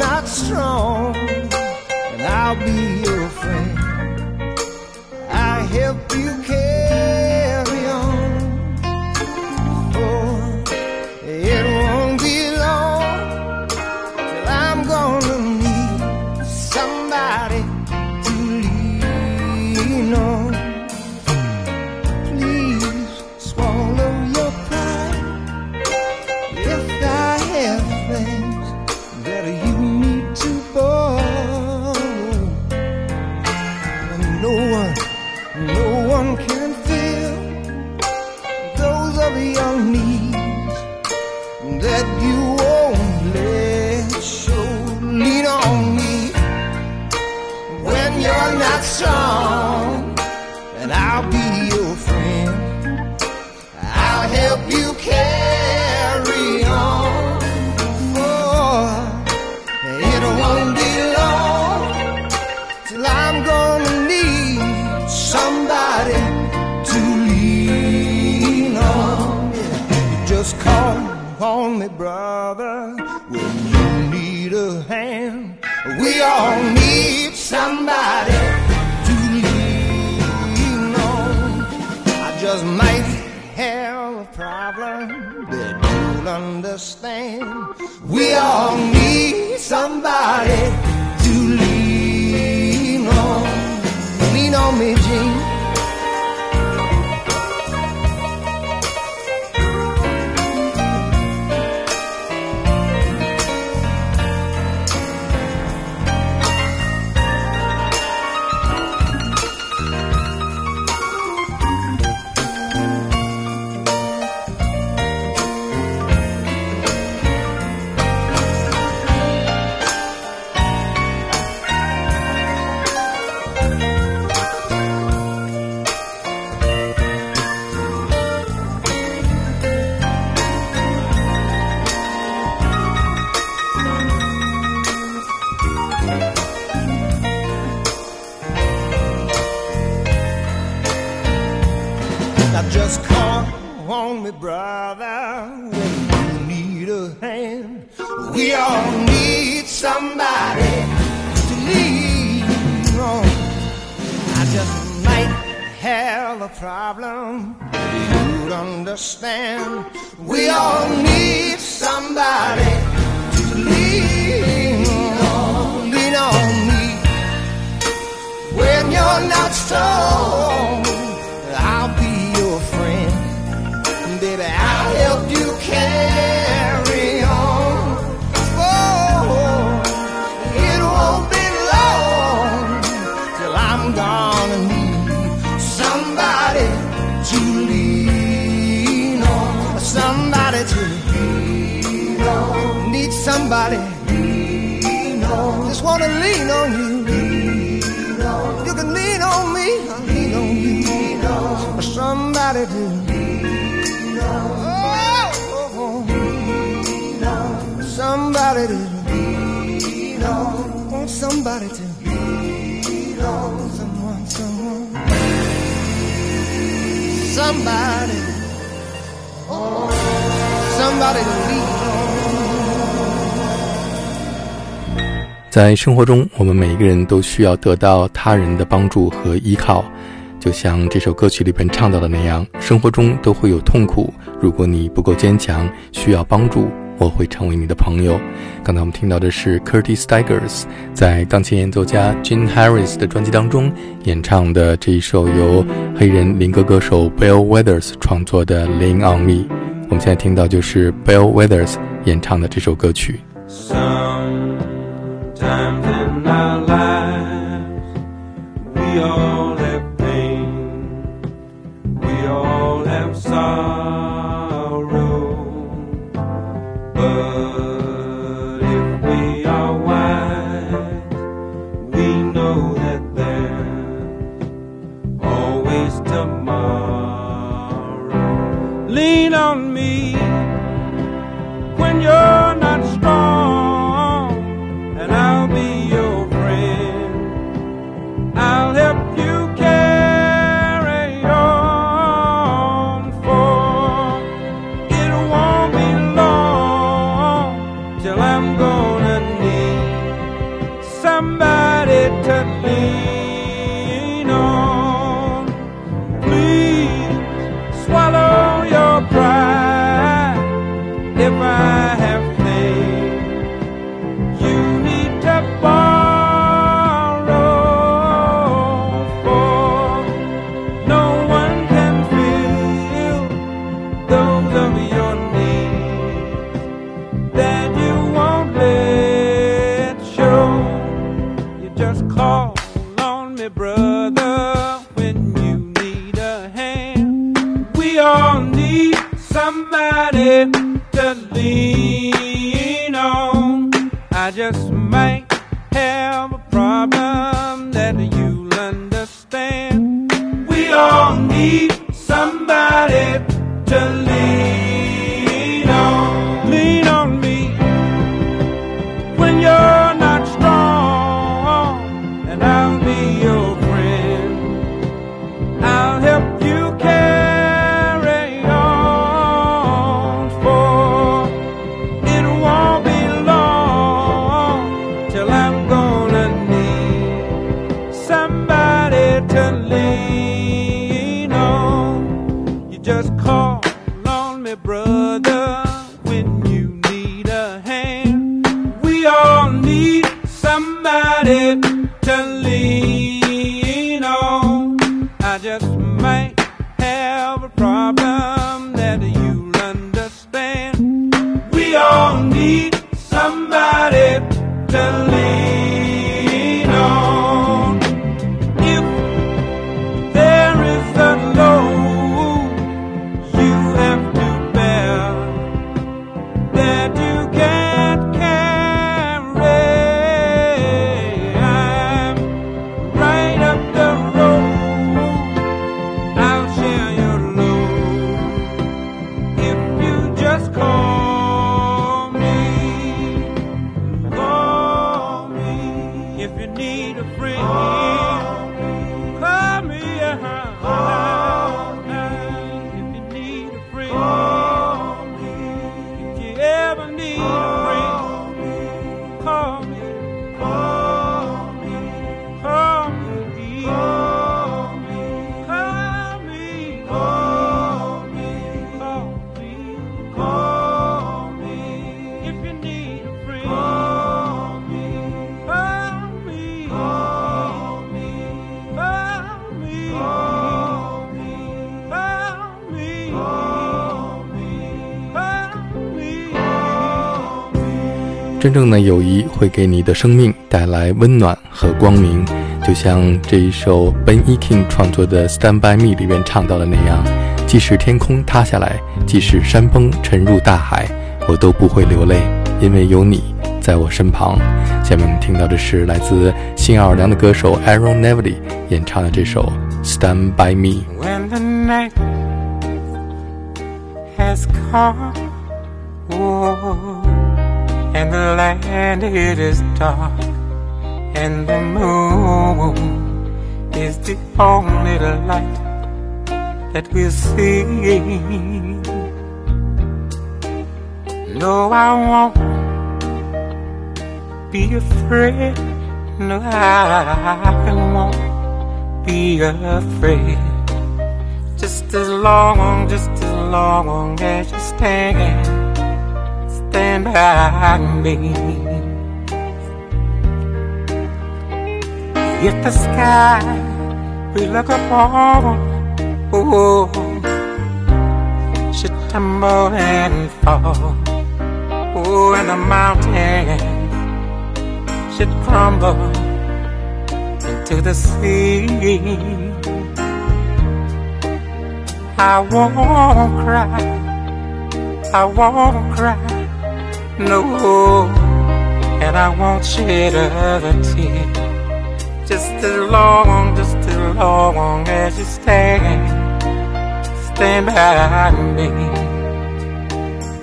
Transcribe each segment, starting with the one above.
Not strong, and I'll be you're not strong, somebody to lean on. I just might have a problem that you'll understand. We all need somebody have a problem you'd understand. We all need somebody to lean on. Lean on me when you're not strong. Somebody 在生活中，我们每一个人都需要得到他人的帮助和依靠，就像这首歌曲里边唱到的那样，生活中都会有痛苦。如果你不够坚强，需要帮助，我会成为你的朋友。刚才我们听到的是 Curtis Stigers 在钢琴演奏家 Gene Harris 的专辑当中演唱的这一首由黑人灵歌歌手 Bill Withers 创作的《Lean on Me》。我们现在听到就是 Bill Withers 演唱的这首歌曲。真正的友谊会给你的生命带来温暖和光明，就像这一首 Ben E King 创作的《Stand by Me》里面唱到的那样：即使天空塌下来，即使山崩沉入大海，我都不会流泪，因为有你在我身旁。下面我们听到的是来自新奥尔良的歌手 Aaron Neville 演唱的这首《Stand by Me》。And the land it is dark, and the moon is the only light that we'll see. No, I won't be afraid. No, I won't be afraid. Just as long, just as long as you stand stand by me. If the sky we look upon, oh, should tumble and fall, oh, and the mountains should crumble into the sea. I won't cry, I won't cry, no, and I won't shed a tear. Just as long, just as long as you stand, stand by me.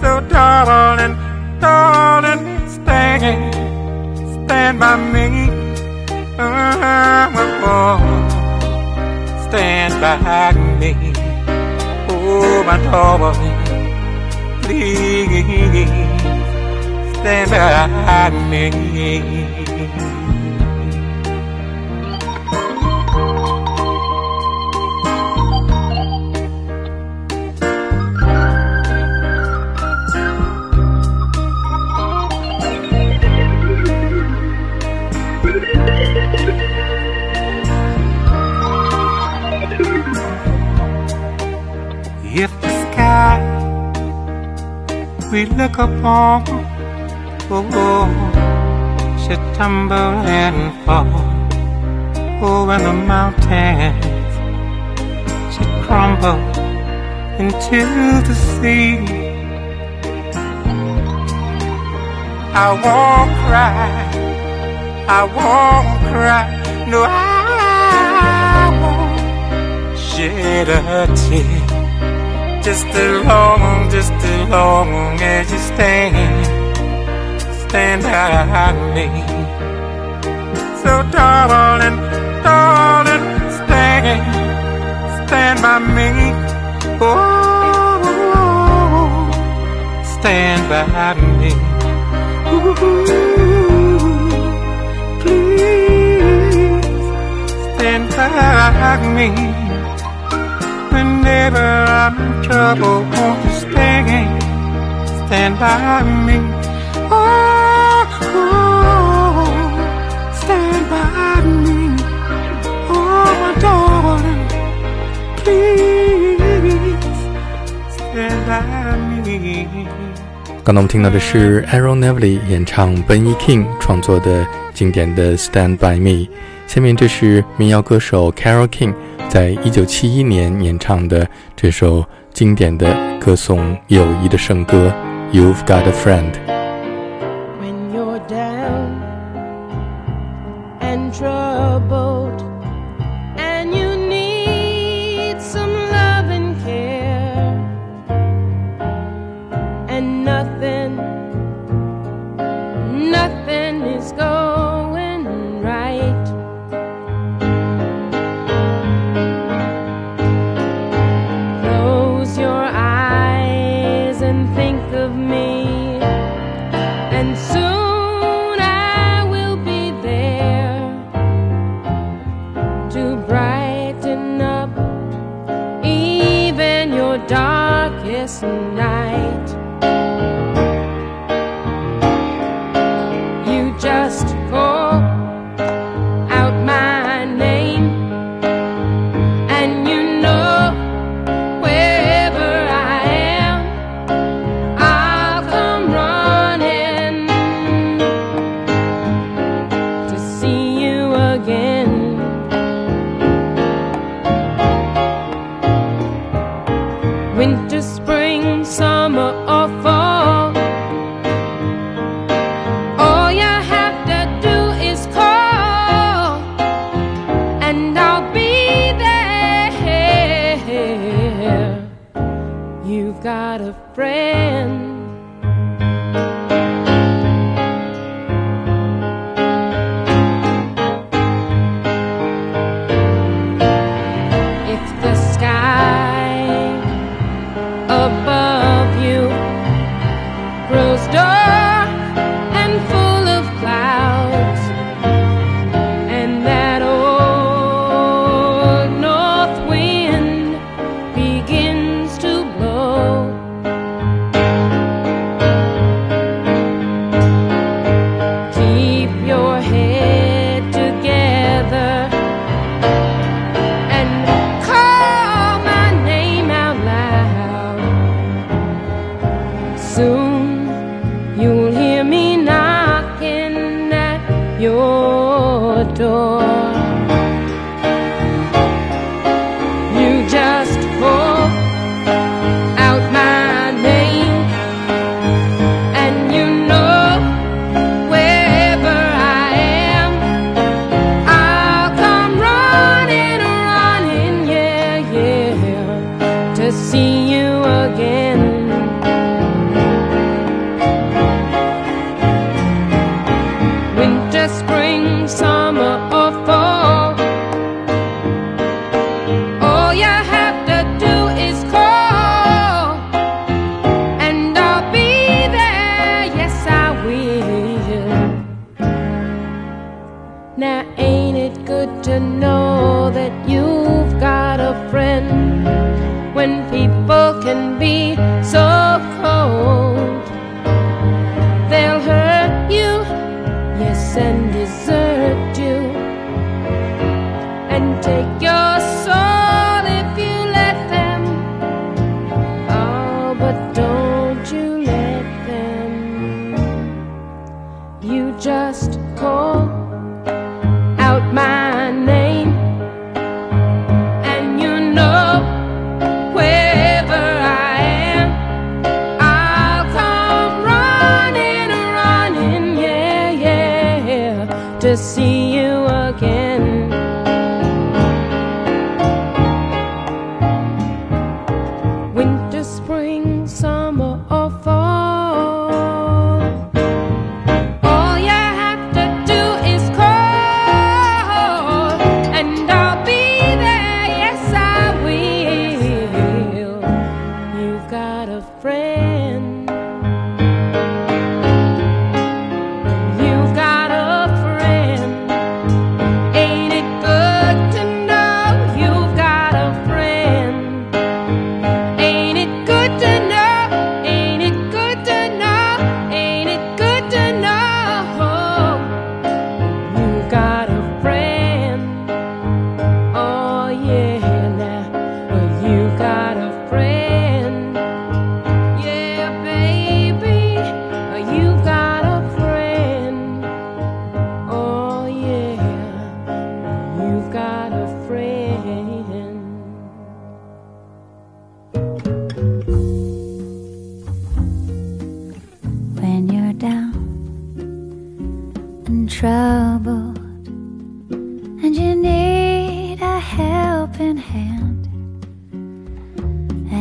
So darling, darling, stand, stand by me. Oh, stand by me. Oh, my darling, please stand by me. If the sky we look upon oh, oh, tumble and fall, and the mountains should crumble into the sea, I won't cry, I won't cry, no, I won't shed a tear. Just as long, just as long as you stand, stand by me. So darling, darling, stand, stand by me. Oh, stand by me. Ooh, please stand by me. Whenever I'm in trouble, won't you stand, stand by me? Oh, oh, stand by me. Oh, my darling, please stand by me. 刚才我们听到的是 Aaron Neville 演唱 Benny King 创作的经典的《Stand by Me》。下面这是民谣歌手 Carol King 在一九七一年演唱的这首经典的歌颂友谊的圣歌《You've Got a Friend》。Troubled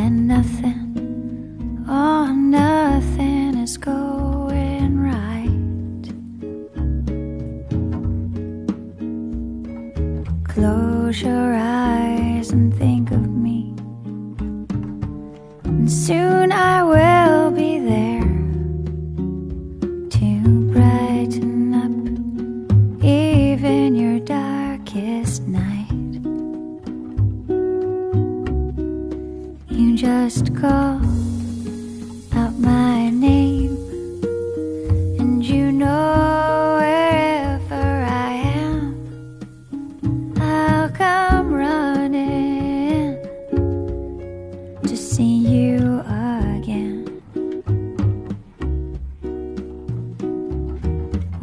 and nothing, oh, nothing is gold.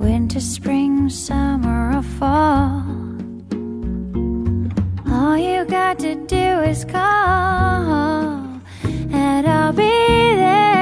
Winter, spring, summer, or fall. All you got to do is call, and I'll be there.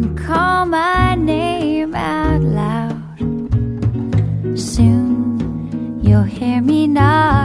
and call my name out loud. Soon you'll hear me knock.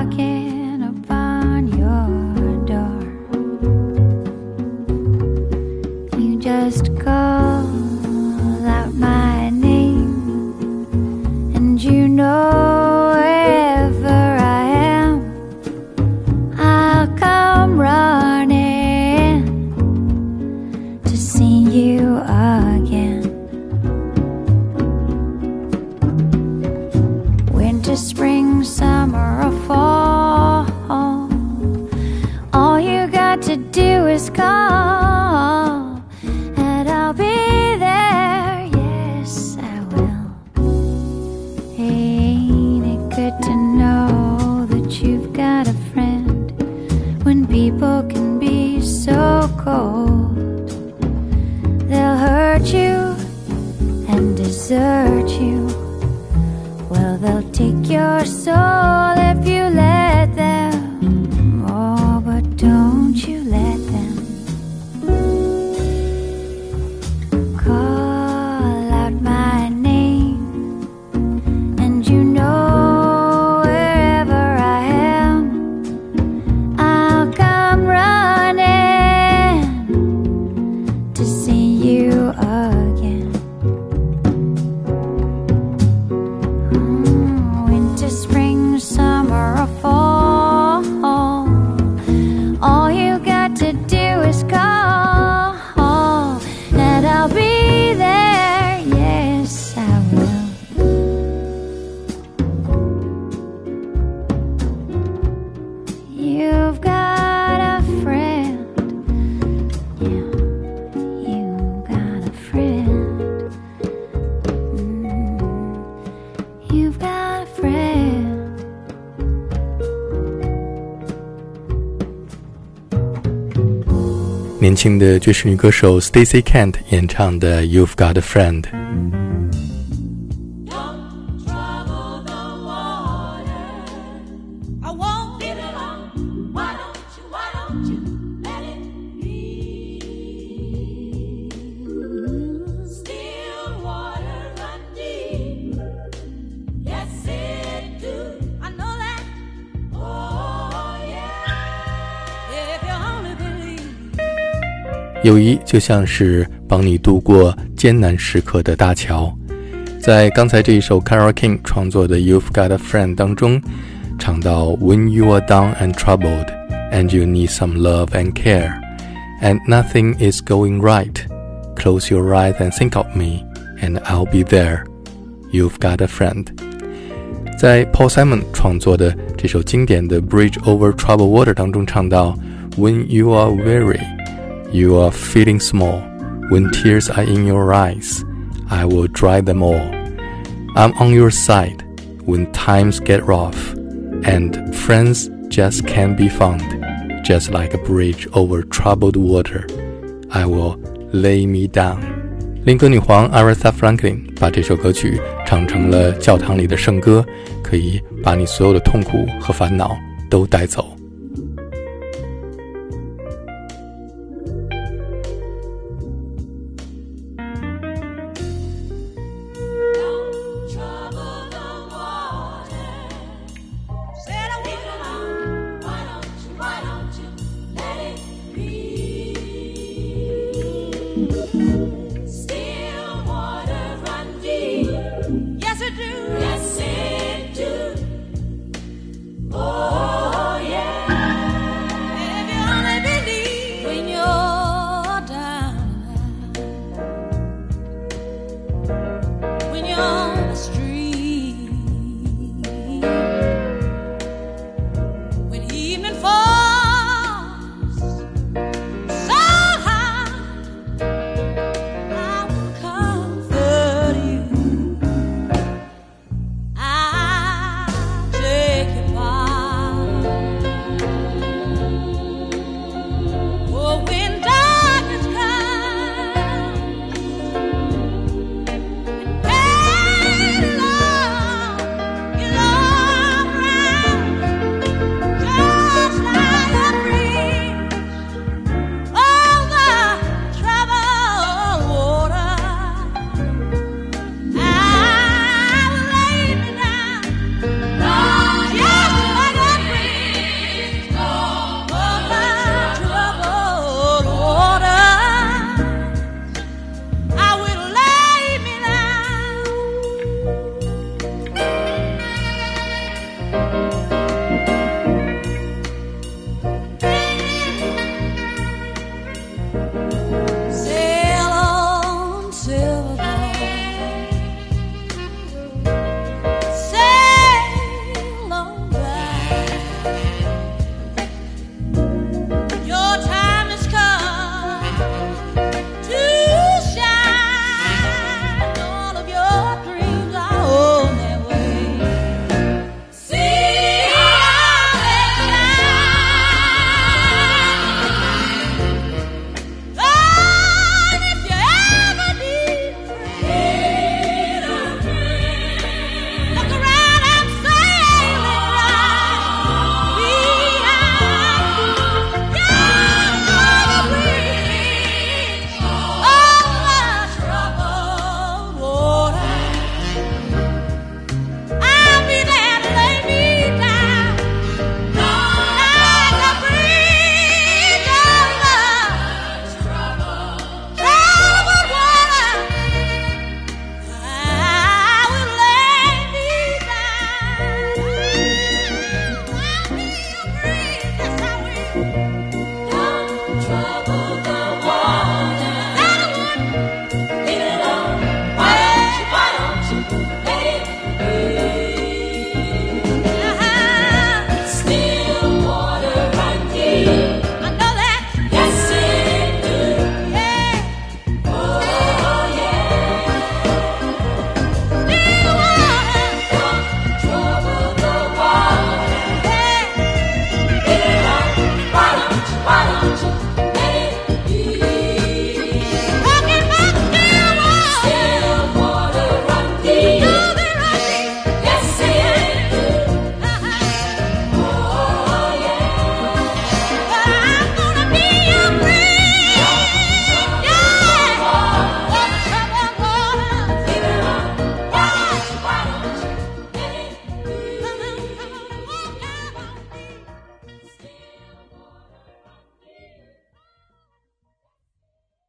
after 年轻的爵士女歌手 Stacey Kent 演唱的《You've Got a Friend》。 友谊就像是帮你度过艰难时刻的大桥。在刚才这一首 Carole King 创作的《You've Got a Friend》当中，唱到 When you are down and troubled, and you need some love and care, and nothing is going right, close your eyes and think of me, and I'll be there. You've got a friend. 在 Paul Simon 创作的这首经典的《Bridge Over Troubled Water》当中唱到：When you are weary, you are feeling small. When tears are in your eyes, I will dry them all. I'm on your side when times get rough, and friends just can't be found. Just like a bridge over troubled water, I will lay me down. 灵歌女皇 Aretha Franklin 把这首歌曲唱成了教堂里的圣歌，可以把你所有的痛苦和烦恼都带走。